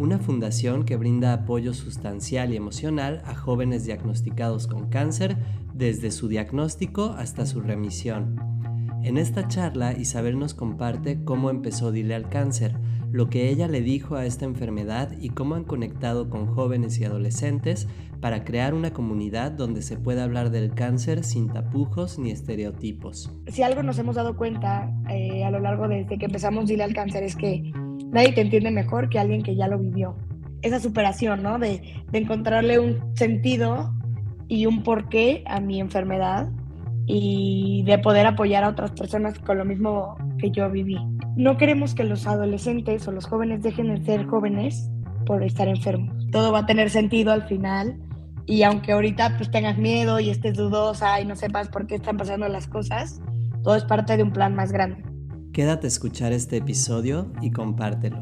una fundación que brinda apoyo sustancial y emocional a jóvenes diagnosticados con cáncer desde su diagnóstico hasta su remisión. En esta charla, Isabel nos comparte cómo empezó Dile al Cáncer, lo que ella le dijo a esta enfermedad y cómo han conectado con jóvenes y adolescentes para crear una comunidad donde se pueda hablar del cáncer sin tapujos ni estereotipos. Si algo nos hemos dado cuenta eh, a lo largo de, que empezamos Dile al Cáncer es que nadie te entiende mejor que alguien que ya lo vivió. Esa superación, ¿no? De, encontrarle un sentido y un porqué a mi enfermedad y de poder apoyar a otras personas con lo mismo que yo viví. No queremos que los adolescentes o los jóvenes dejen de ser jóvenes por estar enfermos. Todo va a tener sentido al final y aunque ahorita pues tengas miedo y estés dudosa y no sepas por qué están pasando las cosas, todo es parte de un plan más grande. Quédate a escuchar este episodio y compártelo.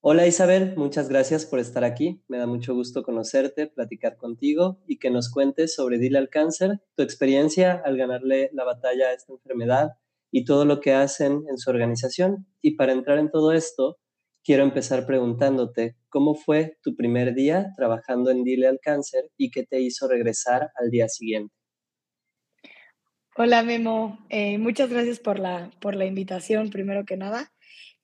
Hola Isabel, muchas gracias por estar aquí. Me da mucho gusto conocerte, platicar contigo y que nos cuentes sobre Dile al Cáncer, tu experiencia al ganarle la batalla a esta enfermedad y todo lo que hacen en su organización. Y para entrar en todo esto, quiero empezar preguntándote cómo fue tu primer día trabajando en Dile al Cáncer y qué te hizo regresar al día siguiente. Hola Memo, eh, muchas gracias por la, por la invitación, primero que nada.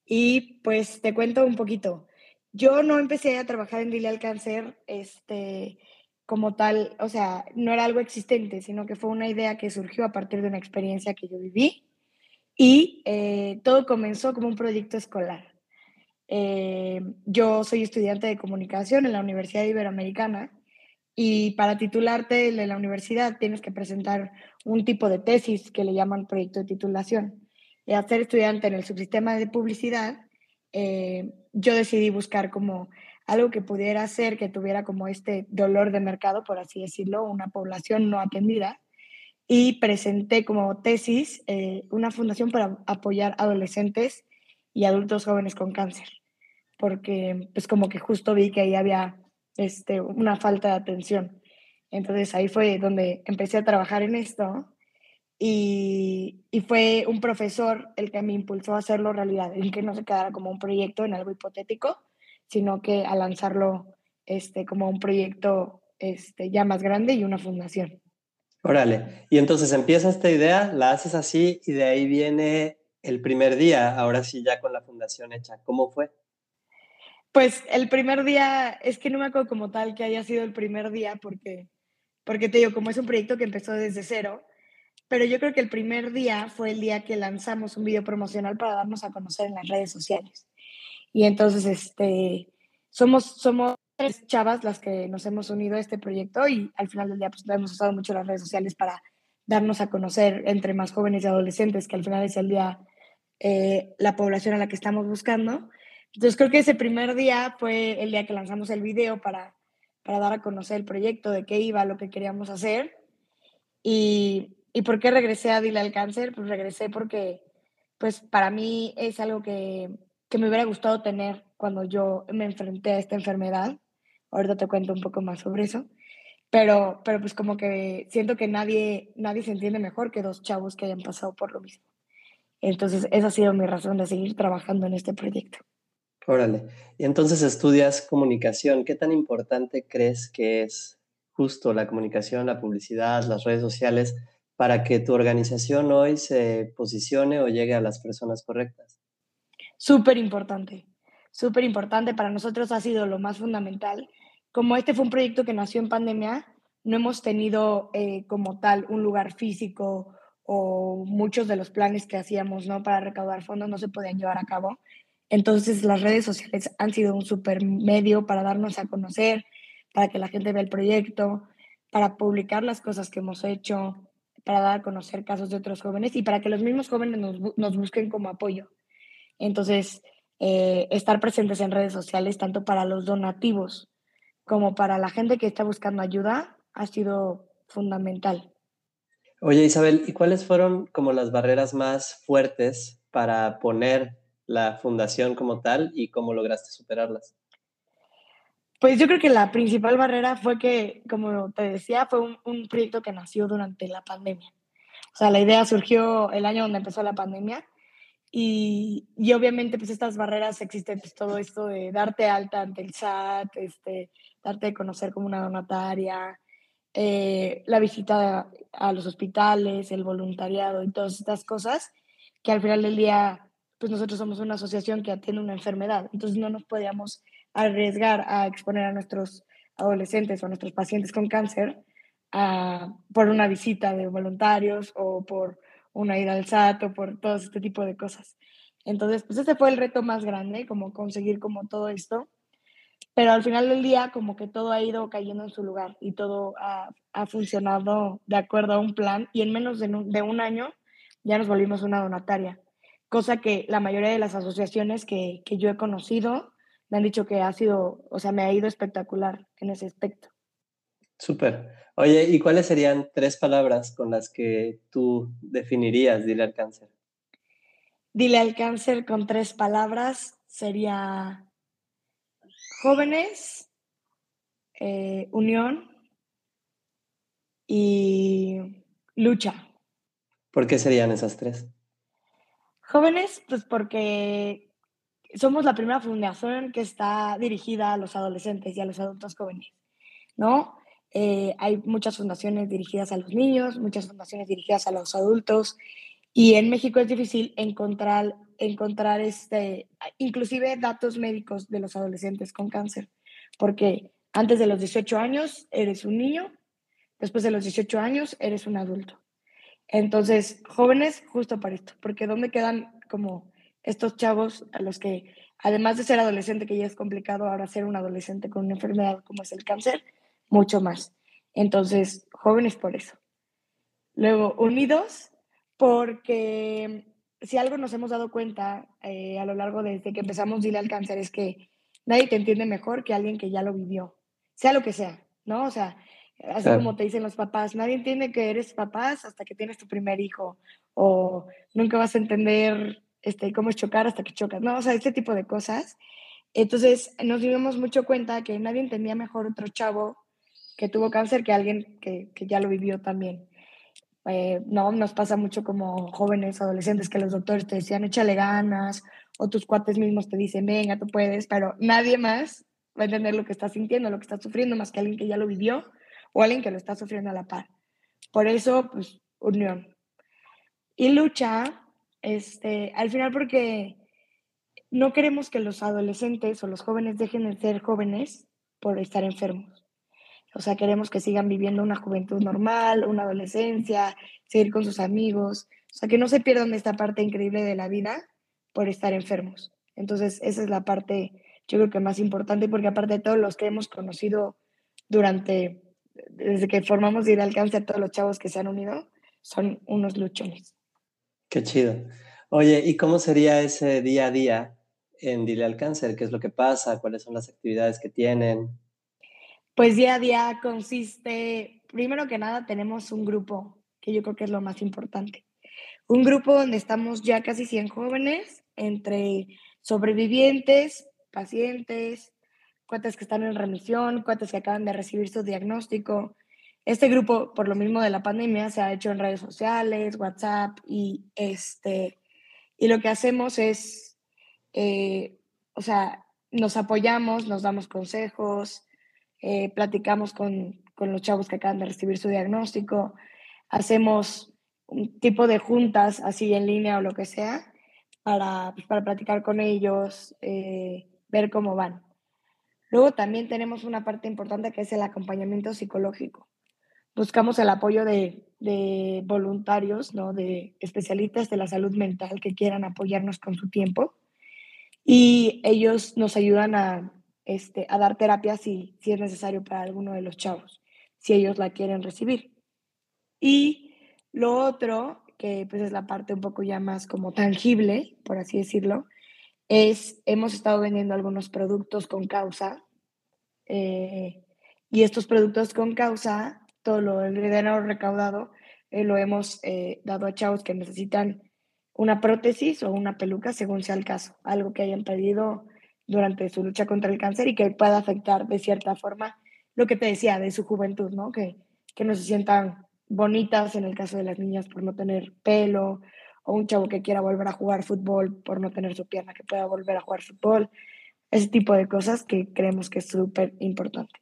Y pues te cuento un poquito. Yo no empecé a trabajar en Dile al Cáncer este, como tal, o sea, no era algo existente, sino que fue una idea que surgió a partir de una experiencia que yo viví. Y eh, todo comenzó como un proyecto escolar. Eh, yo soy estudiante de comunicación en la Universidad Iberoamericana y para titularte en la universidad tienes que presentar un tipo de tesis que le llaman proyecto de titulación. Y al ser estudiante en el subsistema de publicidad, eh, yo decidí buscar como algo que pudiera hacer que tuviera como este dolor de mercado, por así decirlo, una población no atendida. Y presenté como tesis eh, una fundación para apoyar adolescentes y adultos jóvenes con cáncer, porque pues como que justo vi que ahí había este, una falta de atención. Entonces ahí fue donde empecé a trabajar en esto y, y, fue un profesor el que me impulsó a hacerlo realidad, en que no se quedara como un proyecto en algo hipotético, sino que a lanzarlo este, como un proyecto este, ya más grande y una fundación. Órale, y entonces empieza esta idea, la haces así y de ahí viene el primer día, ahora sí ya con la fundación hecha. ¿Cómo fue? Pues el primer día, es que no me acuerdo como tal que haya sido el primer día, porque, porque te digo, como es un proyecto que empezó desde cero, pero yo creo que el primer día fue el día que lanzamos un video promocional para darnos a conocer en las redes sociales. Y entonces, este, somos, somos tres chavas las que nos hemos unido a este proyecto y al final del día pues hemos usado mucho las redes sociales para darnos a conocer entre más jóvenes y adolescentes, que al final es el día, eh, la población a la que estamos buscando. Entonces creo que ese primer día fue el día que lanzamos el video para, para dar a conocer el proyecto, de qué iba, lo que queríamos hacer. Y, y por qué regresé a Dile al Cáncer? Pues regresé porque pues para mí es algo que, que me hubiera gustado tener cuando yo me enfrenté a esta enfermedad. Ahorita te cuento un poco más sobre eso. Pero, pero pues como que siento que nadie, nadie se entiende mejor que dos chavos que hayan pasado por lo mismo. Entonces, esa ha sido mi razón de seguir trabajando en este proyecto. Órale. Y entonces estudias comunicación. ¿Qué tan importante crees que es justo la comunicación, la publicidad, las redes sociales para que tu organización hoy se posicione o llegue a las personas correctas? Súper importante, súper importante. Para nosotros ha sido lo más fundamental. Como este fue un proyecto que nació en pandemia, no hemos tenido eh, como tal un lugar físico o muchos de los planes que hacíamos ¿no? para recaudar fondos no se podían llevar a cabo. Entonces las redes sociales han sido un super medio para darnos a conocer, para que la gente vea el proyecto, para publicar las cosas que hemos hecho, para dar a conocer casos de otros jóvenes y para que los mismos jóvenes nos, busquen como apoyo. Entonces, eh, estar presentes en redes sociales, tanto para los donativos como para la gente que está buscando ayuda, ha sido fundamental. Oye Isabel, ¿y cuáles fueron como las barreras más fuertes para poner la fundación como tal y cómo lograste superarlas? Pues yo creo que la principal barrera fue que, como te decía, fue un, proyecto que nació durante la pandemia. O sea, la idea surgió el año donde empezó la pandemia y, y, obviamente pues estas barreras existen, pues todo esto de darte alta ante el SAT, este, darte a conocer como una donataria, eh, la visita a los hospitales, el voluntariado y todas estas cosas, que al final del día pues nosotros somos una asociación que atiende una enfermedad, entonces no nos podíamos arriesgar a exponer a nuestros adolescentes o a nuestros pacientes con cáncer por una visita de voluntarios o por una ida al SAT o por todo este tipo de cosas. Entonces, pues ese fue el reto más grande, como conseguir como todo esto. Pero al final del día, como que todo ha ido cayendo en su lugar y todo ha, ha funcionado de acuerdo a un plan y en menos de un, de un año ya nos volvimos una donataria, cosa que la mayoría de las asociaciones que, que yo he conocido me han dicho que ha sido, o sea, me ha ido espectacular en ese aspecto. Súper. Oye, ¿y cuáles serían tres palabras con las que tú definirías Dile al cáncer? Dile al cáncer con tres palabras sería jóvenes, eh, unión y lucha. ¿Por qué serían esas tres? Jóvenes, pues porque somos la primera fundación que está dirigida a los adolescentes y a los adultos jóvenes, ¿no? Eh, hay muchas fundaciones dirigidas a los niños, muchas fundaciones dirigidas a los adultos, y en México es difícil encontrar, encontrar este, inclusive datos médicos de los adolescentes con cáncer, porque antes de los 18 años eres un niño, después de los 18 años eres un adulto. Entonces, jóvenes, justo para esto, porque ¿dónde quedan como estos chavos a los que, además de ser adolescente, que ya es complicado, ahora ser un adolescente con una enfermedad como es el cáncer, mucho más. Entonces, jóvenes por eso. Luego, unidos, porque si algo nos hemos dado cuenta eh, a lo largo desde que empezamos Dile al Cáncer es que nadie te entiende mejor que alguien que ya lo vivió, sea lo que sea, ¿no? O sea, así como te dicen los papás, nadie entiende que eres papás hasta que tienes tu primer hijo, o nunca vas a entender este, cómo es chocar hasta que chocas, ¿no? O sea, este tipo de cosas. Entonces, nos dimos mucho cuenta que nadie entendía mejor otro chavo que tuvo cáncer que alguien que, que ya lo vivió también. Eh, no, nos pasa mucho como jóvenes, adolescentes, que los doctores te decían, échale ganas, o tus cuates mismos te dicen, venga, tú puedes, pero nadie más va a entender lo que estás sintiendo, lo que estás sufriendo, más que alguien que ya lo vivió o alguien que lo está sufriendo a la par. Por eso, pues, unión. Y lucha, este, al final porque no queremos que los adolescentes o los jóvenes dejen de ser jóvenes por estar enfermos. O sea, queremos que sigan viviendo una juventud normal, una adolescencia, seguir con sus amigos. O sea, que no se pierdan esta parte increíble de la vida por estar enfermos. Entonces, esa es la parte, yo creo que más importante, porque aparte de todos los que hemos conocido durante, desde que formamos Ir al Cáncer, todos los chavos que se han unido, son unos luchones. Qué chido. Oye, ¿y cómo sería ese día a día en Dile al Cáncer? ¿Qué es lo que pasa? ¿Cuáles son las actividades que tienen? Pues día a día consiste, primero que nada, tenemos un grupo, que yo creo que es lo más importante. Un grupo donde estamos ya casi 100 jóvenes, entre sobrevivientes, pacientes, cuates que están en remisión, cuates que acaban de recibir su diagnóstico. Este grupo, por lo mismo de la pandemia, se ha hecho en redes sociales, WhatsApp y este, y lo que hacemos es, eh, o sea, nos apoyamos, nos damos consejos, eh, platicamos con, con, los chavos que acaban de recibir su diagnóstico, hacemos un tipo de juntas así en línea o lo que sea para, pues, para platicar con ellos, eh, ver cómo van. Luego también tenemos una parte importante que es el acompañamiento psicológico. Buscamos el apoyo de, de voluntarios, ¿no? de especialistas de la salud mental que quieran apoyarnos con su tiempo y ellos nos ayudan a este, a dar terapia si, si es necesario para alguno de los chavos, si ellos la quieren recibir. Y lo otro, que pues es la parte un poco ya más como tangible, por así decirlo, es, hemos estado vendiendo algunos productos con causa eh, y estos productos con causa, todo lo, el dinero recaudado, eh, lo hemos eh, dado a chavos que necesitan una prótesis o una peluca, según sea el caso, algo que hayan perdido durante su lucha contra el cáncer y que pueda afectar de cierta forma lo que te decía de su juventud, ¿no? Que, que no se sientan bonitas en el caso de las niñas por no tener pelo, o un chavo que quiera volver a jugar fútbol por no tener su pierna, que pueda volver a jugar fútbol, ese tipo de cosas que creemos que es súper importante.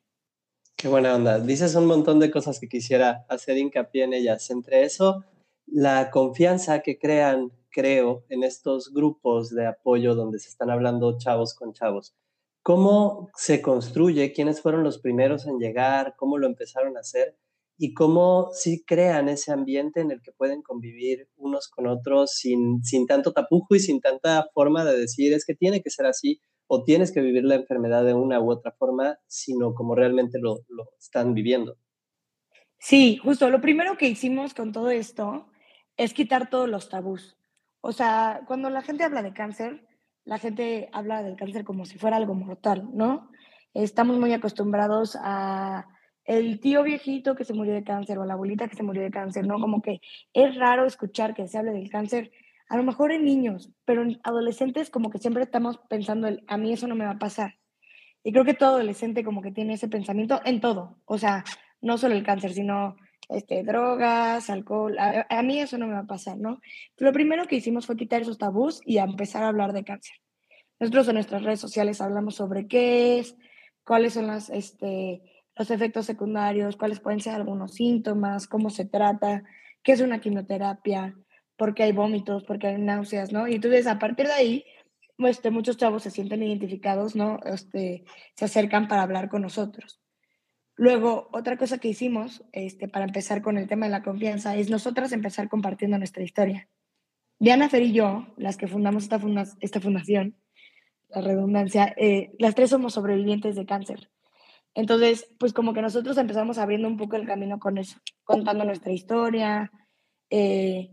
Qué buena onda. Dices un montón de cosas que quisiera hacer hincapié en ellas. Entre eso, la confianza que crean, creo, en estos grupos de apoyo donde se están hablando chavos con chavos. ¿Cómo se construye? ¿Quiénes fueron los primeros en llegar? ¿Cómo lo empezaron a hacer? y cómo sí crean ese ambiente en el que pueden convivir unos con otros sin, sin tanto tapujo y sin tanta forma de decir es que tiene que ser así o tienes que vivir la enfermedad de una u otra forma, sino como realmente lo, lo están viviendo. Sí, justo. Lo primero que hicimos con todo esto es quitar todos los tabús. O sea, cuando la gente habla de cáncer, la gente habla del cáncer como si fuera algo mortal, ¿no? Estamos muy acostumbrados a el tío viejito que se murió de cáncer o la abuelita que se murió de cáncer, ¿no? Como que es raro escuchar que se hable del cáncer, a lo mejor en niños, pero en adolescentes como que siempre estamos pensando, a mí eso no me va a pasar. Y creo que todo adolescente como que tiene ese pensamiento en todo, o sea, no solo el cáncer, sino este, drogas, alcohol, a, mí eso no me va a pasar, ¿no? lo primero que hicimos fue quitar esos tabús y empezar a hablar de cáncer. Nosotros en nuestras redes sociales hablamos sobre qué es, cuáles son las, este, los efectos secundarios, cuáles pueden ser algunos síntomas, cómo se trata, qué es una quimioterapia, por qué hay vómitos, por qué hay náuseas, ¿no? Y entonces a partir de ahí, este, muchos chavos se sienten identificados, ¿no? Este, se acercan para hablar con nosotros. Luego, otra cosa que hicimos este, para empezar con el tema de la confianza es nosotras empezar compartiendo nuestra historia. Diana Fer y yo, las que fundamos esta, esta fundación, la redundancia, eh, las tres somos sobrevivientes de cáncer. Entonces, pues como que nosotros empezamos abriendo un poco el camino con eso, contando nuestra historia eh,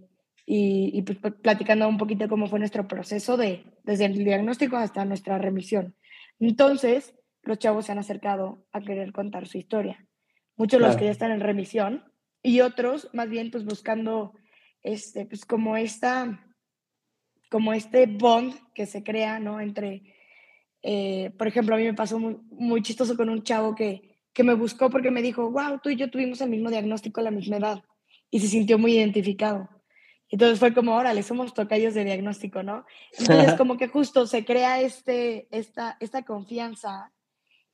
y, pues, platicando un poquito cómo fue nuestro proceso de, desde el diagnóstico hasta nuestra remisión. Entonces, los chavos se han acercado a querer contar su historia. Muchos los que ya están en remisión y otros más bien pues buscando este, pues como esta, como este bond que se crea, ¿no? Entre eh, por ejemplo, a mí me pasó muy, chistoso con un chavo que, que me buscó porque me dijo, wow, tú y yo tuvimos el mismo diagnóstico a la misma edad y se sintió muy identificado. Entonces fue como, órale, somos tocayos de diagnóstico, ¿no? Entonces como que justo se crea este, esta, esta confianza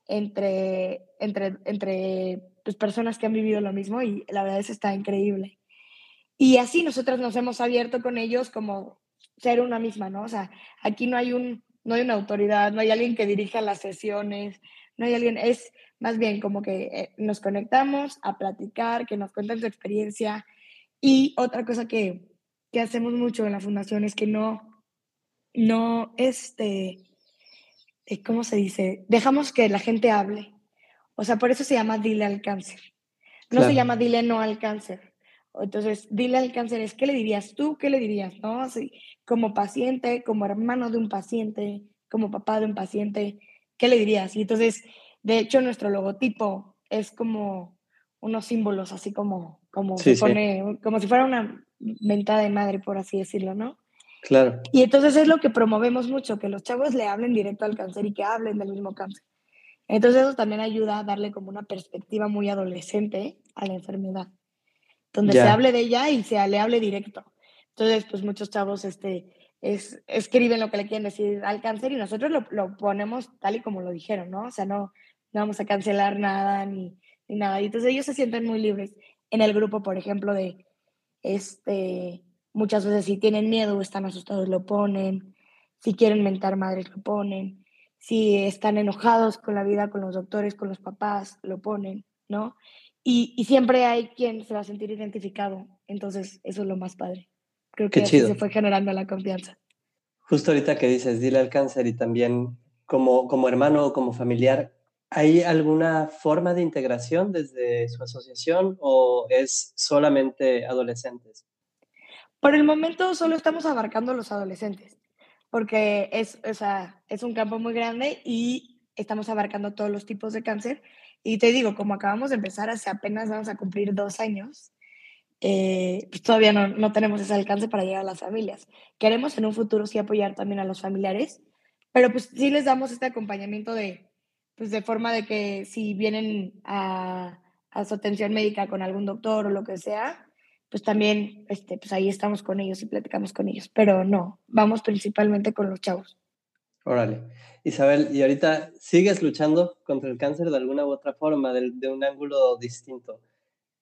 entre, entre, entre pues, personas que han vivido lo mismo y la verdad es está increíble. Y así nosotros nos hemos abierto con ellos como ser una misma, ¿no? O sea, aquí no hay un, no hay una autoridad, no hay alguien que dirija las sesiones, no hay alguien, es más bien como que eh, nos conectamos a platicar, que nos cuenten su experiencia. Y otra cosa que, que hacemos mucho en la fundación es que no, no, este, eh, ¿cómo se dice? Dejamos que la gente hable. O sea, por eso se llama Dile al cáncer. No se llama Dile no al cáncer. Entonces, dile al cáncer, es qué le dirías tú, qué le dirías, ¿no? Así, como paciente, como hermano de un paciente, como papá de un paciente, ¿qué le dirías? Y entonces, de hecho, nuestro logotipo es como unos símbolos, así como, como, se pone, como si fuera una mentada de madre, por así decirlo, ¿no? Claro. Y entonces es lo que promovemos mucho, que los chavos le hablen directo al cáncer y que hablen del mismo cáncer. Entonces eso también ayuda a darle como una perspectiva muy adolescente a la enfermedad donde se hable de ella y se le hable directo. Entonces, pues muchos chavos este, es, escriben lo que le quieren decir al cáncer y nosotros lo, lo, ponemos tal y como lo dijeron, ¿no? O sea, no, no vamos a cancelar nada ni, ni, nada. Y entonces ellos se sienten muy libres. En el grupo, por ejemplo, de este, muchas veces si tienen miedo o están asustados, lo ponen. Si quieren mentar madres, lo ponen. Si están enojados con la vida, con los doctores, con los papás, lo ponen, ¿no? Y, siempre hay quien se va a sentir identificado. Entonces, eso es lo más padre. Creo que así se fue generando la confianza. Justo ahorita que dices, dile al cáncer y también como, como hermano o como familiar, ¿hay alguna forma de integración desde su asociación o es solamente adolescentes? Por el momento solo estamos abarcando los adolescentes. porque es, o sea, es un campo muy grande y estamos abarcando todos los tipos de cáncer. Y te digo, como acabamos de empezar, hace apenas vamos a cumplir dos años, eh, pues todavía no, no, tenemos ese alcance para llegar a las familias. Queremos en un futuro sí apoyar también a los familiares, pero pues sí les damos este acompañamiento de, pues de forma de que si vienen a, a su atención médica con algún doctor o lo que sea, pues también, este, pues ahí estamos con ellos y platicamos con ellos, pero no, vamos principalmente con los chavos. Órale. Isabel, ¿y ahorita sigues luchando contra el cáncer de alguna u otra forma, de, de un ángulo distinto?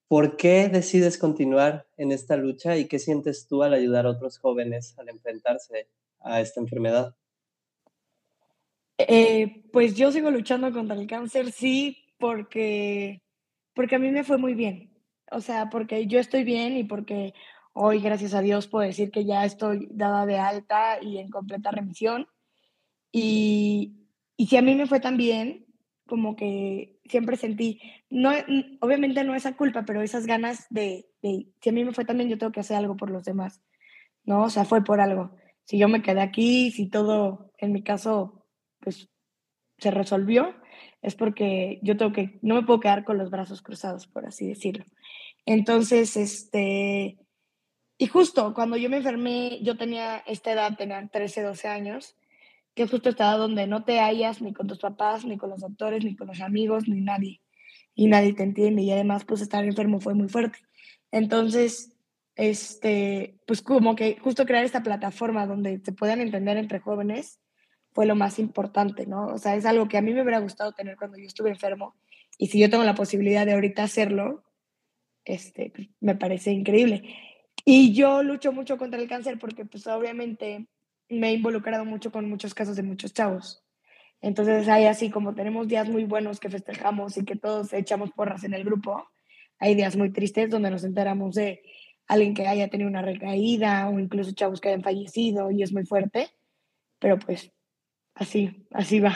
¿Por qué decides continuar en esta lucha y qué sientes tú al ayudar a otros jóvenes al enfrentarse a esta enfermedad? Eh, pues yo sigo luchando contra el cáncer, sí, porque, porque a mí me fue muy bien o sea, porque yo estoy bien y porque hoy, gracias a Dios, puedo decir que ya estoy dada de alta y en completa remisión. Y, y si a mí me fue tan bien, como que siempre sentí, no, obviamente no esa culpa, pero esas ganas de, de, si a mí me fue tan bien, yo tengo que hacer algo por los demás, ¿no? O sea, fue por algo. Si yo me quedé aquí, si todo, en mi caso, pues se resolvió, es porque yo tengo que, no me puedo quedar con los brazos cruzados, por así decirlo. Entonces, este, y justo cuando yo me enfermé, yo tenía esta edad, tenía 13, 12 años, que justo estaba donde no te hallas ni con tus papás, ni con los doctores, ni con los amigos, ni nadie. Y nadie te entiende. Y además, pues estar enfermo fue muy fuerte. Entonces, este, pues como que justo crear esta plataforma donde se puedan entender entre jóvenes fue lo más importante, ¿no? O sea, es algo que a mí me hubiera gustado tener cuando yo estuve enfermo. Y si yo tengo la posibilidad de ahorita hacerlo, este, me parece increíble. Y yo lucho mucho contra el cáncer porque pues obviamente me he involucrado mucho con muchos casos de muchos chavos. Entonces hay así como tenemos días muy buenos que festejamos y que todos echamos porras en el grupo, hay días muy tristes donde nos enteramos de alguien que haya tenido una recaída o incluso chavos que hayan fallecido y es muy fuerte, pero pues así, así va.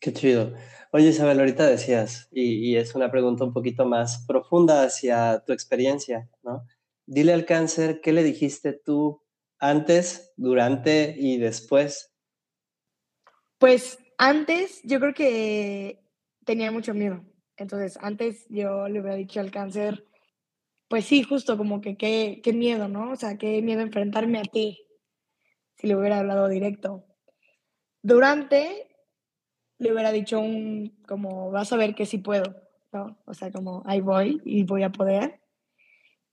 Qué chido. Oye, Isabel, ahorita decías, y, es una pregunta un poquito más profunda hacia tu experiencia, ¿no? Dile al cáncer, ¿qué le dijiste tú antes, durante y después? Pues antes yo creo que tenía mucho miedo. Entonces, antes yo le hubiera dicho al cáncer, pues sí, justo como que qué, qué miedo, ¿no? O sea, qué miedo enfrentarme a ti, si le hubiera hablado directo. Durante, le hubiera dicho un, como, vas a ver que sí puedo, ¿no? O sea, como, ahí voy y voy a poder.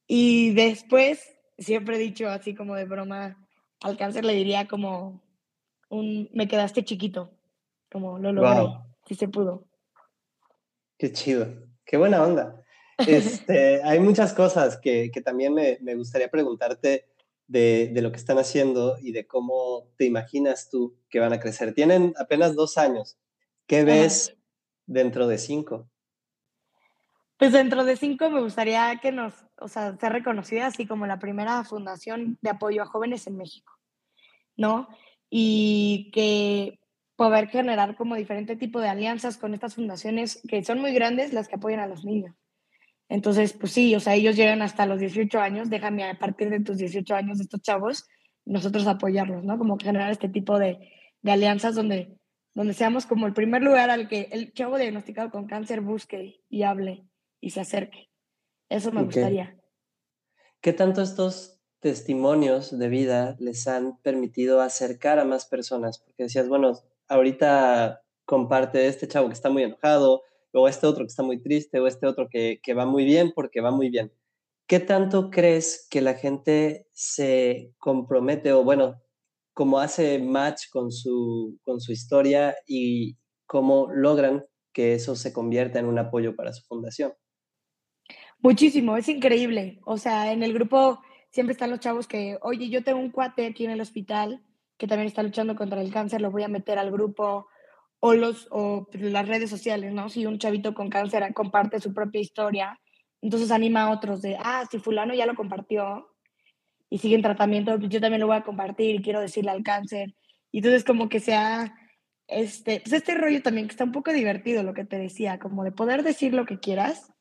Y después, siempre he dicho así como de broma, al cáncer le diría como, un, me quedaste chiquito, como lo logré, si se pudo. Qué chido, qué buena onda. Este, hay muchas cosas que, que también me, me, gustaría preguntarte de, de, lo que están haciendo y de cómo te imaginas tú que van a crecer. Tienen apenas dos años. ¿Qué ves dentro de cinco? Pues dentro de cinco me gustaría que nos, o sea, ser reconocida así como la primera fundación de apoyo a jóvenes en México, ¿no? Y que poder generar como diferente tipo de alianzas con estas fundaciones que son muy grandes, las que apoyan a los niños. Entonces, pues sí, o sea, ellos llegan hasta los 18 años, déjame a partir de tus 18 años estos chavos, nosotros apoyarlos, ¿no? Como generar este tipo de, de alianzas donde donde seamos como el primer lugar al que el chavo diagnosticado con cáncer busque y hable y se acerque. Eso me gustaría. ¿Qué tanto estos testimonios de vida les han permitido acercar a más personas? Porque decías, bueno, ahorita comparte este chavo que está muy enojado, o este otro que está muy triste, o este otro que, que va muy bien porque va muy bien. ¿Qué tanto crees que la gente se compromete o, bueno, cómo hace match con su, con su historia y cómo logran que eso se convierta en un apoyo para su fundación. Muchísimo, es increíble. O sea, en el grupo siempre están los chavos que, oye, yo tengo un cuate aquí en el hospital que también está luchando contra el cáncer, lo voy a meter al grupo, o, los, o las redes sociales, ¿no? Si un chavito con cáncer comparte su propia historia, entonces anima a otros de, ah, si fulano ya lo compartió, y siguen tratamiento, pues yo también lo voy a compartir y quiero decirle al cáncer. Y entonces como que sea, este, pues este rollo también que está un poco divertido, lo que te decía, como de poder decir lo que quieras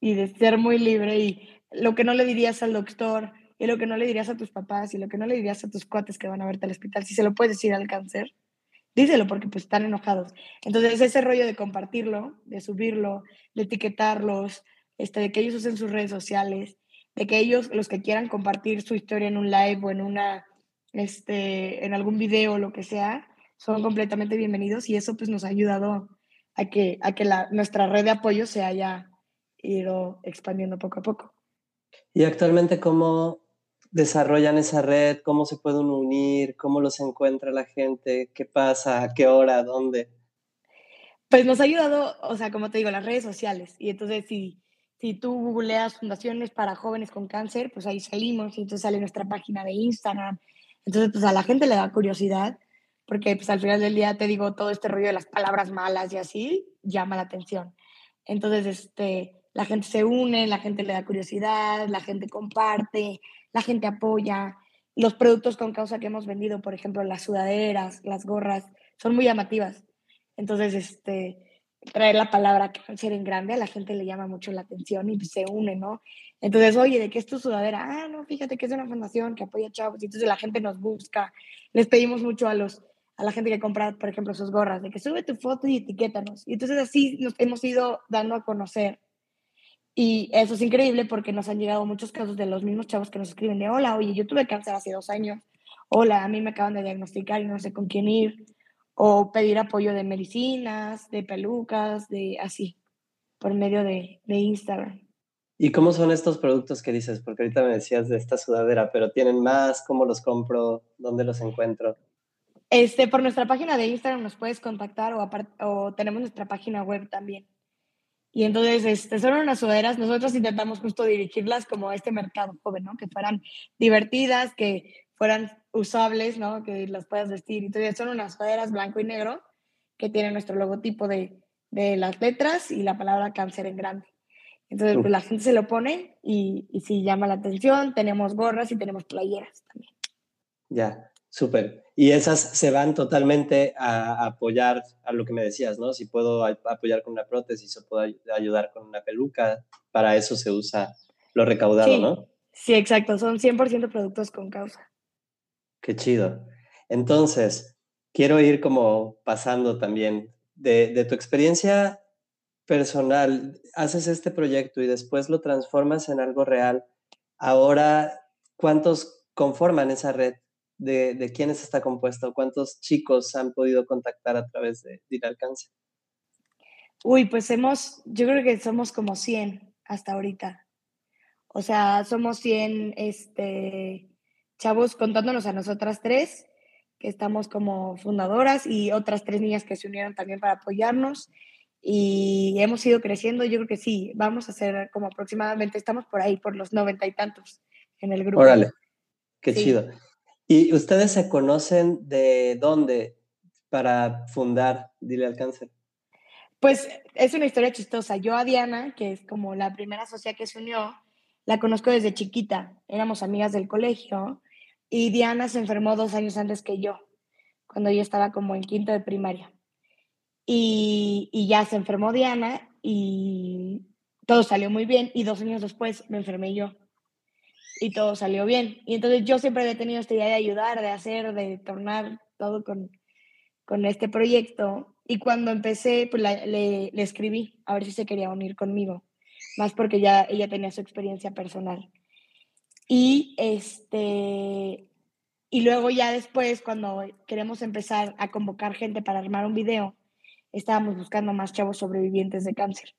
y de ser muy libre y lo que no le dirías al doctor y lo que no le dirías a tus papás y lo que no le dirías a tus cuates que van a verte al hospital, si se lo puedes decir al cáncer, díselo porque pues están enojados. Entonces ese rollo de compartirlo, de subirlo, de etiquetarlos, este, de que ellos usen sus redes sociales, de que ellos, los que quieran compartir su historia en un live o en una, este, en algún video lo que sea, son completamente bienvenidos y eso pues nos ha ayudado a que, a que la, nuestra red de apoyo se haya ido expandiendo poco a poco. ¿Y actualmente cómo desarrollan esa red? ¿Cómo se pueden unir? ¿Cómo los encuentra la gente? ¿Qué pasa? ¿A qué hora? ¿Dónde? Pues nos ha ayudado, o sea, como te digo, las redes sociales. Y entonces, si, si tú googleas fundaciones para jóvenes con cáncer, pues ahí salimos y entonces sale nuestra página de Instagram. Entonces, pues a la gente le da curiosidad, porque pues al final del día te digo, todo este rollo de las palabras malas y así llama la atención. Entonces, este, la gente se une, la gente le da curiosidad, la gente comparte, la gente apoya. Los productos con causa que hemos vendido, por ejemplo, las sudaderas, las gorras, son muy llamativas. Entonces, este, traer la palabra cáncer en grande a la gente le llama mucho la atención y se une, ¿no? Entonces, oye, ¿de qué es tu sudadera? Ah, no, fíjate que es una fundación que apoya a chavos. Y entonces la gente nos busca. Les pedimos mucho a los a la gente que compra, por ejemplo, sus gorras, de que sube tu foto y etiquétanos. Y entonces así nos hemos ido dando a conocer y eso es increíble porque nos han llegado muchos casos de los mismos chavos que nos escriben de, hola, oye, yo tuve cáncer hace dos años, hola, a mí me acaban de diagnosticar y no sé con quién ir, o pedir apoyo de medicinas, de pelucas, de así, por medio de, de Instagram. ¿Y cómo son estos productos que dices? Porque ahorita me decías de esta sudadera, pero ¿tienen más? ¿Cómo los compro? ¿Dónde los encuentro? Este, por nuestra página de Instagram nos puedes contactar o, o tenemos nuestra página web también. Y entonces este, son unas sudaderas, nosotros intentamos justo dirigirlas como a este mercado joven, ¿no? Que fueran divertidas, que fueran usables, ¿no? Que las puedas vestir. Entonces son unas sudaderas blanco y negro que tienen nuestro logotipo de, de las letras y la palabra cáncer en grande. Entonces, pues la gente se lo pone y, y si llama la atención, tenemos gorras y tenemos playeras también. Ya. Súper. Y esas se van totalmente a, apoyar a lo que me decías, ¿no? Si puedo apoyar con una prótesis o puedo ayudar con una peluca, para eso se usa lo recaudado, ¿no? Sí, exacto. Son 100% productos con causa. Qué chido. Entonces, quiero ir como pasando también de, de tu experiencia personal, haces este proyecto y después lo transformas en algo real. Ahora, ¿cuántos conforman esa red? De, quiénes está compuesto, cuántos chicos han podido contactar a través de, de Alcance. Uy, pues hemos, yo creo que somos como 100 hasta ahorita. O sea, somos 100 este, chavos contándonos a nosotras tres, que estamos como fundadoras, y otras tres niñas que se unieron también para apoyarnos. Y hemos ido creciendo, yo creo que sí, vamos a ser como aproximadamente, estamos por ahí, por los noventa y tantos en el grupo. Órale, qué chido. ¿Y ustedes se conocen de dónde para fundar Dile al Cáncer? Pues es una historia chistosa. Yo a Diana, que es como la primera socia que se unió, la conozco desde chiquita. Éramos amigas del colegio y Diana se enfermó dos años antes que yo, cuando yo estaba como en quinto de primaria. Y, y ya se enfermó Diana y todo salió muy bien y dos años después me enfermé yo y todo salió bien. Y entonces yo siempre he tenido esta idea de ayudar, de hacer, de tornar todo con, con este proyecto. Y cuando empecé, pues le, le, escribí a ver si se quería unir conmigo, más porque ya ella tenía su experiencia personal. Y este y luego ya después, cuando queremos empezar a convocar gente para armar un video, estábamos buscando más chavos sobrevivientes de cáncer.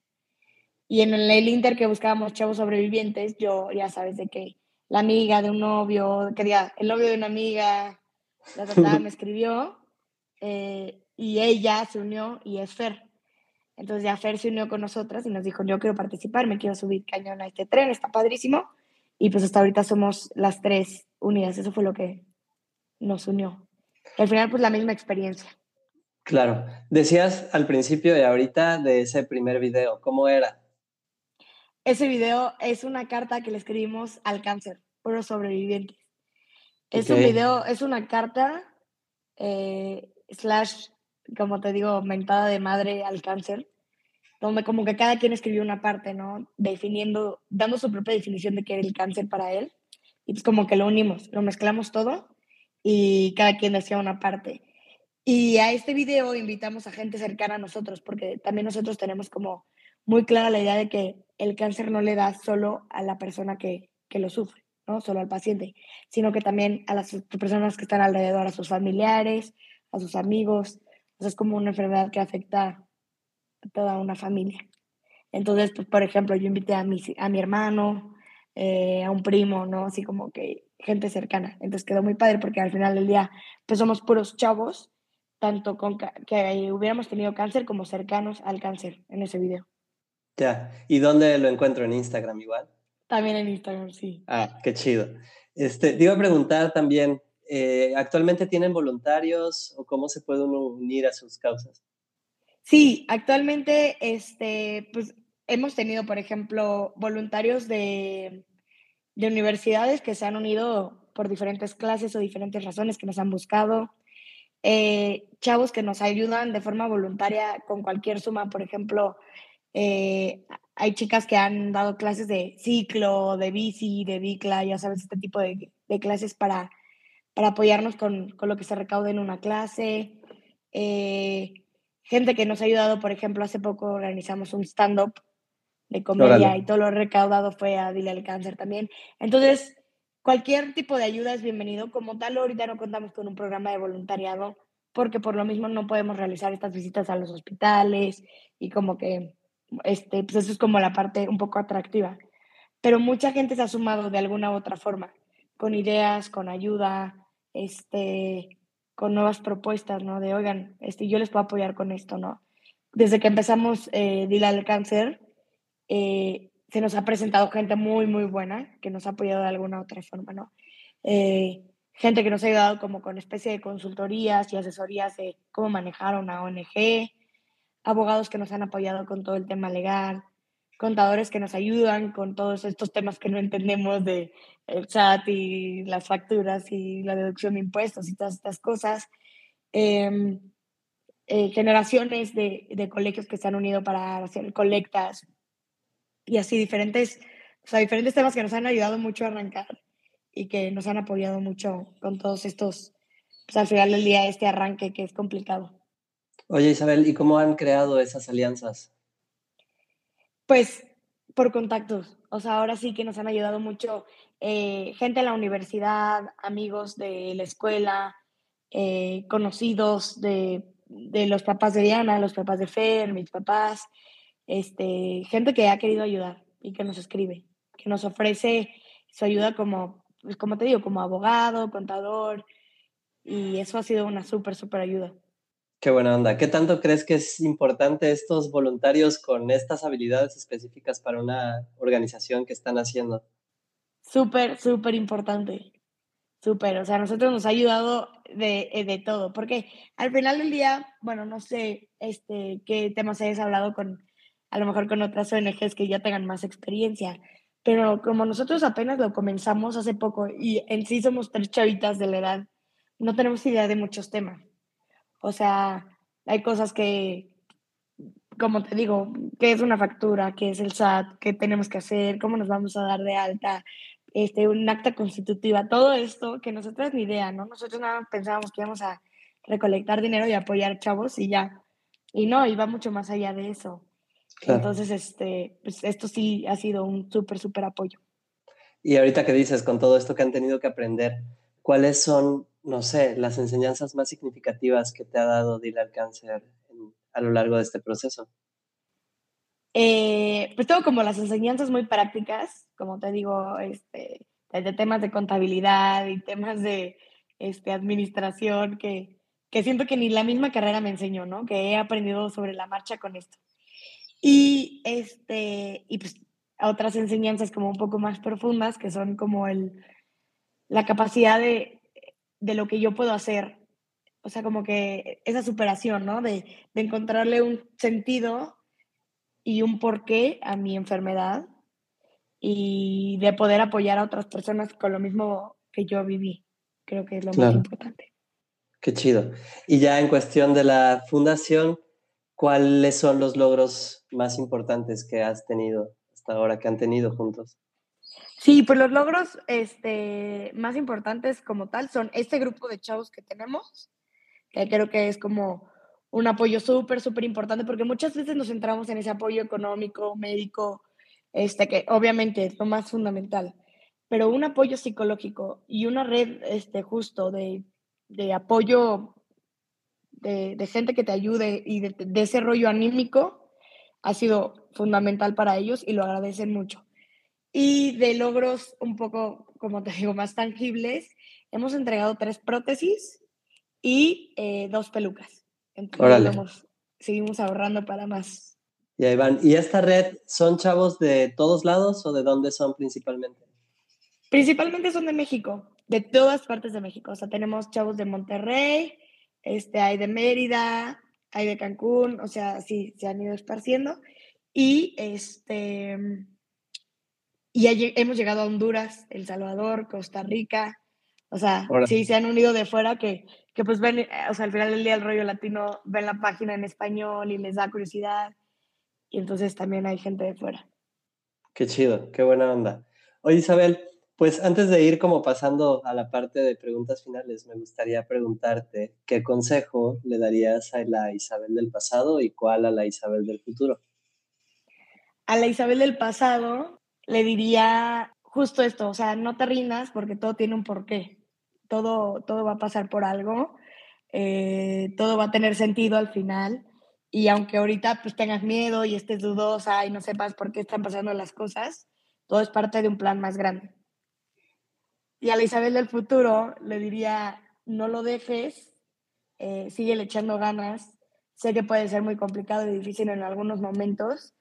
Y en el Inter que buscábamos chavos sobrevivientes, yo ya sabes de qué, la amiga de un novio, quería el novio de una amiga, la verdad me escribió eh, y ella se unió y es Fer. Entonces ya Fer se unió con nosotras y nos dijo, yo quiero participar, me quiero subir cañón a este tren, está padrísimo. Y pues hasta ahorita somos las tres unidas, eso fue lo que nos unió. al final pues la misma experiencia. Claro, decías al principio y ahorita de ese primer video, ¿cómo era? Ese video es una carta que le escribimos al cáncer, por los sobrevivientes. Es un video, es una carta, eh, slash, como te digo, mentada de madre al cáncer, donde como que cada quien escribió una parte, ¿no? Definiendo, dando su propia definición de qué era el cáncer para él Y es como que lo unimos, lo mezclamos todo y cada quien decía una parte. Y a este video invitamos a gente cercana a nosotros, porque también nosotros tenemos como muy clara la idea de que el cáncer no le da solo a la persona que, que lo sufre, no solo al paciente, sino que también a las personas que están alrededor, a sus familiares, a sus amigos. O sea, es como una enfermedad que afecta a toda una familia. Entonces, pues, por ejemplo, yo invité a mi, a mi hermano, eh, a un primo, ¿no? Así como que gente cercana. Entonces quedó muy padre porque al final del día, pues somos puros chavos, tanto con que hubiéramos tenido cáncer como cercanos al cáncer en ese video. Ya, ¿y dónde lo encuentro? ¿En Instagram igual? También en Instagram, sí. Ah, qué chido. Este, te iba a preguntar también, eh, ¿actualmente tienen voluntarios o cómo se puede uno unir a sus causas? Sí, actualmente este, pues, hemos tenido, por ejemplo, voluntarios de, de universidades que se han unido por diferentes clases o diferentes razones que nos han buscado. Eh, chavos que nos ayudan de forma voluntaria con cualquier suma, por ejemplo, eh, hay chicas que han dado clases de ciclo, de bici, de bicla, ya sabes, este tipo de, de clases para, para apoyarnos con, con, lo que se recaude en una clase. Eh, gente que nos ha ayudado, por ejemplo, hace poco organizamos un stand-up de comedia y todo lo recaudado fue a Dile al Cáncer también. Entonces, cualquier tipo de ayuda es bienvenido. Como tal, ahorita no contamos con un programa de voluntariado porque por lo mismo no podemos realizar estas visitas a los hospitales y como que este, pues eso es como la parte un poco atractiva. Pero mucha gente se ha sumado de alguna u otra forma, con ideas, con ayuda, este, con nuevas propuestas, ¿no? De, oigan, este, yo les puedo apoyar con esto, ¿no? Desde que empezamos eh, Dile al Cáncer, eh, se nos ha presentado gente muy, muy buena que nos ha apoyado de alguna u otra forma, ¿no? Eh, gente que nos ha ayudado como con especie de consultorías y asesorías de cómo manejar una ONG, abogados que nos han apoyado con todo el tema legal, contadores que nos ayudan con todos estos temas que no entendemos de el chat y las facturas y la deducción de impuestos y todas estas cosas. Em, eh, generaciones de, de, colegios que se han unido para hacer colectas y así diferentes, o sea, diferentes temas que nos han ayudado mucho a arrancar y que nos han apoyado mucho con todos estos, pues al final del día, este arranque que es complicado. Oye Isabel, ¿y cómo han creado esas alianzas? Pues por contactos. O sea, ahora sí que nos han ayudado mucho eh, gente en la universidad, amigos de la escuela, eh, conocidos de, de, los papás de Diana, los papás de Fer, mis papás, este, gente que ha querido ayudar y que nos escribe, que nos ofrece su ayuda como, pues como te digo, como abogado, contador, y eso ha sido una súper, súper ayuda. Qué buena onda. ¿Qué tanto crees que es importante estos voluntarios con estas habilidades específicas para una organización que están haciendo? Súper, súper importante. Súper. O sea, a nosotros nos ha ayudado de, eh, de, todo. Porque al final del día, bueno, no sé este, qué temas hayas hablado con, a lo mejor con otras ONGs que ya tengan más experiencia. Pero como nosotros apenas lo comenzamos hace poco y en sí somos tres chavitas de la edad, no tenemos idea de muchos temas. O sea, hay cosas que, como te digo, qué es una factura, qué es el SAT, qué tenemos que hacer, cómo nos vamos a dar de alta, este, un acta constitutiva, todo esto que nosotros ni idea, ¿no? Nosotros nada pensábamos que íbamos a recolectar dinero y apoyar chavos y ya. Y no, iba mucho más allá de eso. Entonces, este, pues esto sí ha sido un súper, súper apoyo. Y ahorita que dices, con todo esto que han tenido que aprender, ¿cuáles son no sé, las enseñanzas más significativas que te ha dado Dile al Cáncer a lo largo de este proceso? Eh, pues tengo como las enseñanzas muy prácticas, como te digo, este, temas de contabilidad y temas de este, administración que, que siento que ni la misma carrera me enseñó, ¿no? Que he aprendido sobre la marcha con esto. Y, este, y pues otras enseñanzas como un poco más profundas, que son como el, la capacidad de, de lo que yo puedo hacer. O sea, como que esa superación, ¿no? De, de encontrarle un sentido y un porqué a mi enfermedad y de poder apoyar a otras personas con lo mismo que yo viví. Creo que es lo más importante. Qué chido. Y ya en cuestión de la fundación, ¿cuáles son los logros más importantes que has tenido hasta ahora, que han tenido juntos? Sí, pues los logros este, más importantes como tal son este grupo de chavos que tenemos, que creo que es como un apoyo súper, súper importante, porque muchas veces nos centramos en ese apoyo económico, médico, este, que obviamente es lo más fundamental, pero un apoyo psicológico y una red este, justo de, de apoyo de, de, gente que te ayude y de, de ese rollo anímico ha sido fundamental para ellos y lo agradecen mucho. Y de logros un poco, como te digo, más tangibles, hemos entregado tres prótesis y eh, dos pelucas. Entonces, seguimos ahorrando para más. Y ahí van. ¿Y esta red son chavos de todos lados o de dónde son principalmente? Principalmente son de México, de todas partes de México. O sea, tenemos chavos de Monterrey, este, hay de Mérida, hay de Cancún, o sea, sí, se han ido esparciendo. Y este y ya hemos llegado a Honduras, El Salvador, Costa Rica. O sea, sí, se han unido de fuera que, que pues ven, o sea, al final del día el rollo latino ven la página en español y les da curiosidad. Y entonces también hay gente de fuera. Qué chido, qué buena onda. Oye, Isabel, pues antes de ir como pasando a la parte de preguntas finales, me gustaría preguntarte qué consejo le darías a la Isabel del pasado y cuál a la Isabel del futuro. A la Isabel del pasado, le diría justo esto, o sea, no te rindas porque todo tiene un porqué, todo, todo va a pasar por algo, eh, todo va a tener sentido al final y aunque ahorita pues tengas miedo y estés dudosa y no sepas por qué están pasando las cosas, todo es parte de un plan más grande. Y a la Isabel del futuro le diría, no lo dejes, eh, sigue echando ganas, sé que puede ser muy complicado y difícil en algunos momentos,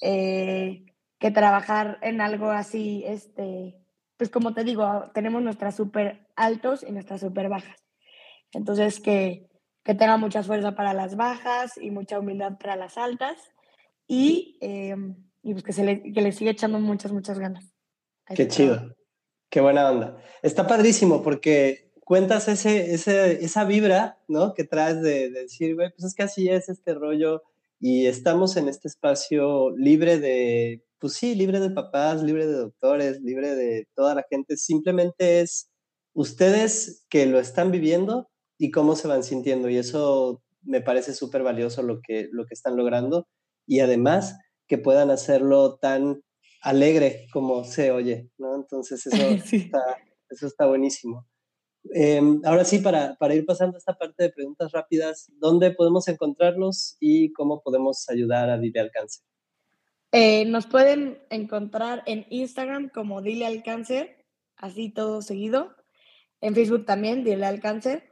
eh, que trabajar en algo así, este, pues como te digo, tenemos nuestras súper altos y nuestras súper bajas. Entonces, que, que, tenga mucha fuerza para las bajas y mucha humildad para las altas y, eh, y pues que, se le, que le siga echando muchas, muchas ganas. Qué chido, qué buena onda. Está padrísimo porque cuentas ese, ese, esa vibra, ¿no? Que traes de, de decir, güey, pues es que así es este rollo y estamos en este espacio libre de pues sí, libre de papás, libre de doctores, libre de toda la gente. Simplemente es ustedes que lo están viviendo y cómo se van sintiendo. Y eso me parece súper valioso lo que, lo que están logrando. Y además que puedan hacerlo tan alegre como se oye, ¿no? Entonces eso, está, eso está buenísimo. Em, ahora sí, para, para, ir pasando a esta parte de preguntas rápidas, ¿dónde podemos encontrarlos y cómo podemos ayudar a Dile al Cáncer? Eh, nos pueden encontrar en Instagram como Dile al Cáncer, así todo seguido. En Facebook también, Dile al Cáncer.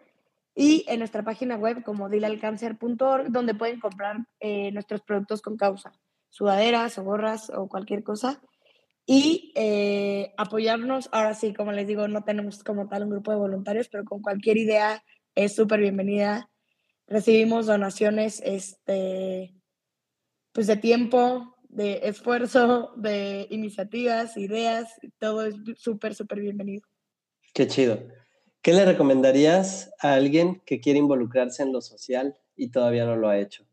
Y en nuestra página web como dilealcáncer.org, donde pueden comprar eh, nuestros productos con causa, sudaderas o gorras o cualquier cosa. Y eh, apoyarnos, ahora sí, como les digo, no tenemos como tal un grupo de voluntarios, pero con cualquier idea es súper bienvenida. Recibimos donaciones este, pues de tiempo, de esfuerzo, de iniciativas, ideas, todo es súper, súper bienvenido. Qué chido. ¿Qué le recomendarías a alguien que quiere involucrarse en lo social y todavía no lo ha hecho?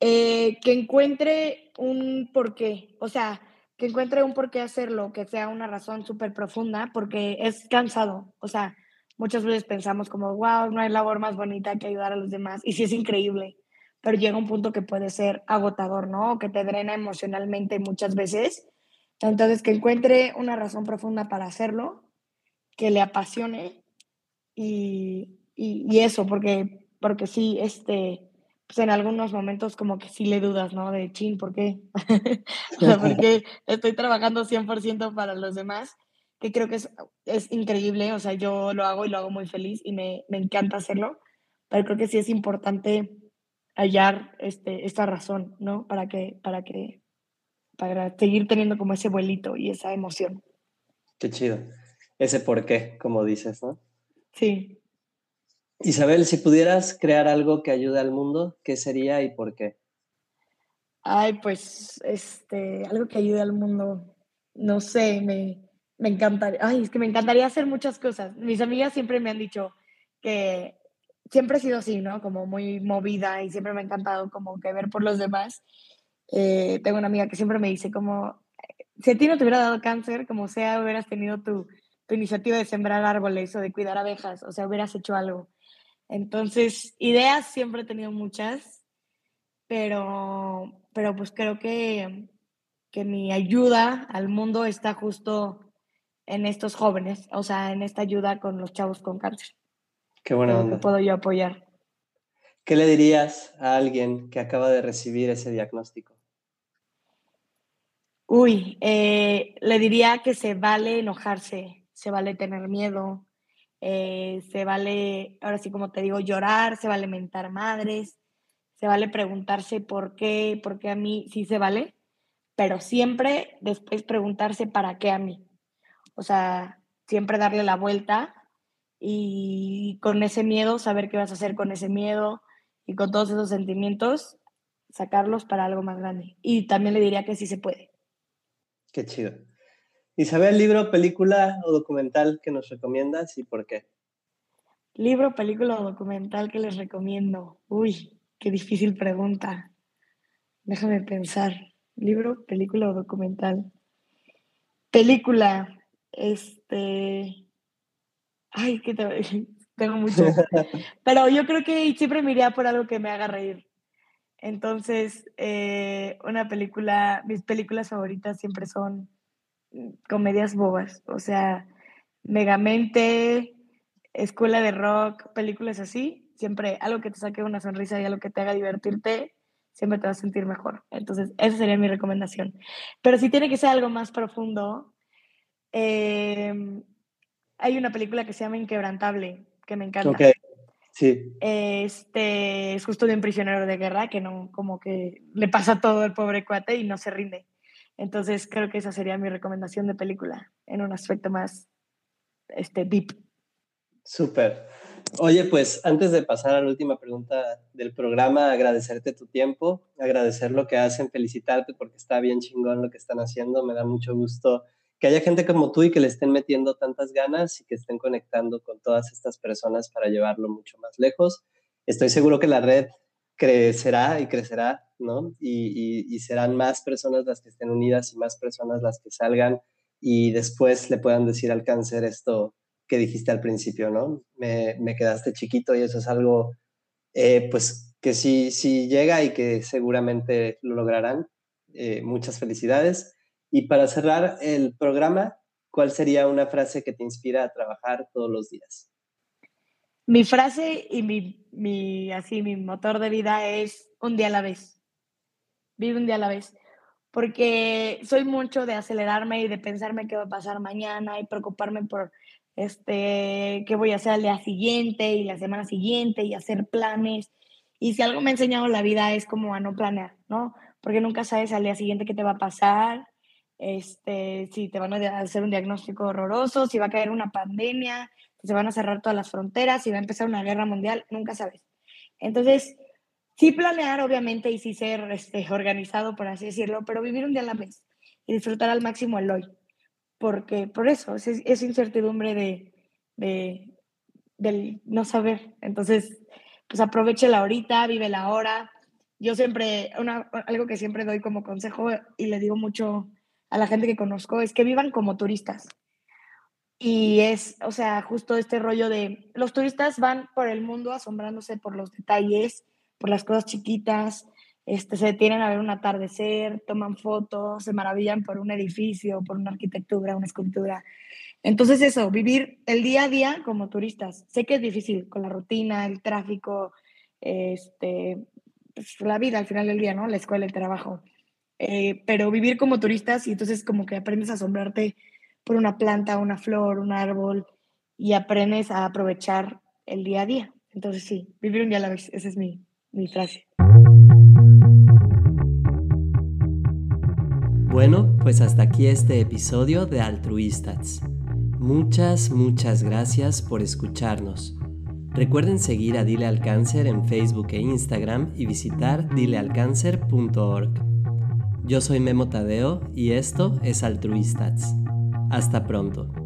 Eh, que encuentre un porqué, o sea, que encuentre un porqué hacerlo, que sea una razón súper profunda, porque es cansado, o sea, muchas veces pensamos como, wow, no hay labor más bonita que ayudar a los demás, y sí es increíble, pero llega un punto que puede ser agotador, ¿no? O que te drena emocionalmente muchas veces. Entonces, que encuentre una razón profunda para hacerlo, que le apasione y, y, eso, porque, porque sí, este, pues en algunos momentos como que sí le dudas, ¿no? De chin, ¿por qué? porque estoy trabajando 100% para los demás, que creo que es, es, increíble, o sea, yo lo hago y lo hago muy feliz y me, me encanta hacerlo, pero creo que sí es importante hallar este, esta razón, ¿no? Para que, para que, para seguir teniendo como ese vuelito y esa emoción. Qué chido. Ese por qué, como dices, ¿no? Sí. Isabel, si pudieras crear algo que ayude al mundo, ¿qué sería y por qué? Ay, pues, este, algo que ayude al mundo, no sé, me, me encantaría, ay, es que me encantaría hacer muchas cosas. Mis amigas siempre me han dicho que siempre he sido así, ¿no? Como muy movida y siempre me ha encantado como que ver por los demás. Eh, tengo una amiga que siempre me dice como, si a ti no te hubiera dado cáncer, como sea, hubieras tenido tu, tu iniciativa de sembrar árboles o de cuidar abejas, o sea, hubieras hecho algo. Entonces, ideas siempre he tenido muchas, pero, pero pues creo que, que mi ayuda al mundo está justo en estos jóvenes, o sea, en esta ayuda con los chavos con cáncer. Qué buena onda. puedo yo apoyar. ¿Qué le dirías a alguien que acaba de recibir ese diagnóstico? Uy, eh, le diría que se vale enojarse, se vale tener miedo, eh, se vale, ahora sí como te digo, llorar, se vale mentar madres, se vale preguntarse por qué, por qué a mí sí se vale, pero siempre después preguntarse para qué a mí. O sea, siempre darle la vuelta y con ese miedo saber qué vas a hacer con ese miedo y con todos esos sentimientos sacarlos para algo más grande. Y también le diría que sí se puede. Qué chido. Isabel, libro, película o documental que nos recomiendas y por qué? Libro, película o documental que les recomiendo. Uy, qué difícil pregunta. Déjame pensar. Libro, película o documental. Película, este. Ay, que tengo mucho. Pero yo creo que siempre me iría por algo que me haga reír. Entonces, eh, una película, mis películas favoritas siempre son comedias bobas, o sea, Megamente, Escuela de Rock, películas así, siempre algo que te saque una sonrisa y algo que te haga divertirte, siempre te vas a sentir mejor. Entonces, esa sería mi recomendación. Pero si tiene que ser algo más profundo, em, hay una película que se llama Inquebrantable, que me encanta. Okay. Sí. Este es justo de un prisionero de guerra que no, como que le pasa todo al pobre cuate y no se rinde. Entonces creo que esa sería mi recomendación de película en un aspecto más este, deep. Súper. Oye, pues antes de pasar a la última pregunta del programa, agradecerte tu tiempo, agradecer lo que hacen, felicitarte porque está bien chingón lo que están haciendo. Me da mucho gusto que haya gente como tú y que le estén metiendo tantas ganas y que estén conectando con todas estas personas para llevarlo mucho más lejos. Estoy seguro que la red crecerá y crecerá, ¿no? Y, serán más personas las que estén unidas y más personas las que salgan y después le puedan decir al cáncer esto que dijiste al principio, ¿no? Me, quedaste chiquito y eso es algo, eh, pues, que sí, sí llega y que seguramente lo lograrán. Eh, muchas felicidades. Y para cerrar el programa, ¿cuál sería una frase que te inspira a trabajar todos los días? Mi frase y mi, mi, así, mi motor de vida es un día a la vez. Vive un día a la vez. Porque soy mucho de acelerarme y de pensarme qué va a pasar mañana y preocuparme por este, qué voy a hacer al día siguiente y la semana siguiente y hacer planes. Y si algo me ha enseñado la vida es como a no planear, ¿no? Porque nunca sabes al día siguiente qué te va a pasar, este, si te van a hacer un diagnóstico horroroso, si va a caer una pandemia, se van a cerrar todas las fronteras y va a empezar una guerra mundial, nunca sabes. Entonces, sí planear, obviamente, y sí ser este, organizado, por así decirlo, pero vivir un día a la vez y disfrutar al máximo el hoy. Porque por eso, es, es incertidumbre de, de, del no saber. Entonces, pues aproveche la ahorita, vive la hora. Yo siempre, una, algo que siempre doy como consejo y le digo mucho a la gente que conozco es que vivan como turistas. Y es, o sea, justo este rollo de los turistas van por el mundo asombrándose por los detalles, por las cosas chiquitas, este, se detienen a ver un atardecer, toman fotos, se maravillan por un edificio, por una arquitectura, una escultura. Entonces eso, vivir el día a día como turistas. Sé que es difícil con la rutina, el tráfico, este, pues, la vida al final del día, ¿no? La escuela, el trabajo. Eh, pero vivir como turistas y entonces como que aprendes a asombrarte por una planta, una flor, un árbol y aprendes a aprovechar el día a día. Entonces sí, vivir un día a la vez, esa es mi, mi frase. Bueno, pues hasta aquí este episodio de Altruistas. Muchas, muchas gracias por escucharnos. Recuerden seguir a Dile al Cáncer en Facebook e Instagram y visitar dilealcáncer.org. Yo soy Memo Tadeo y esto es Altruistas. Hasta pronto.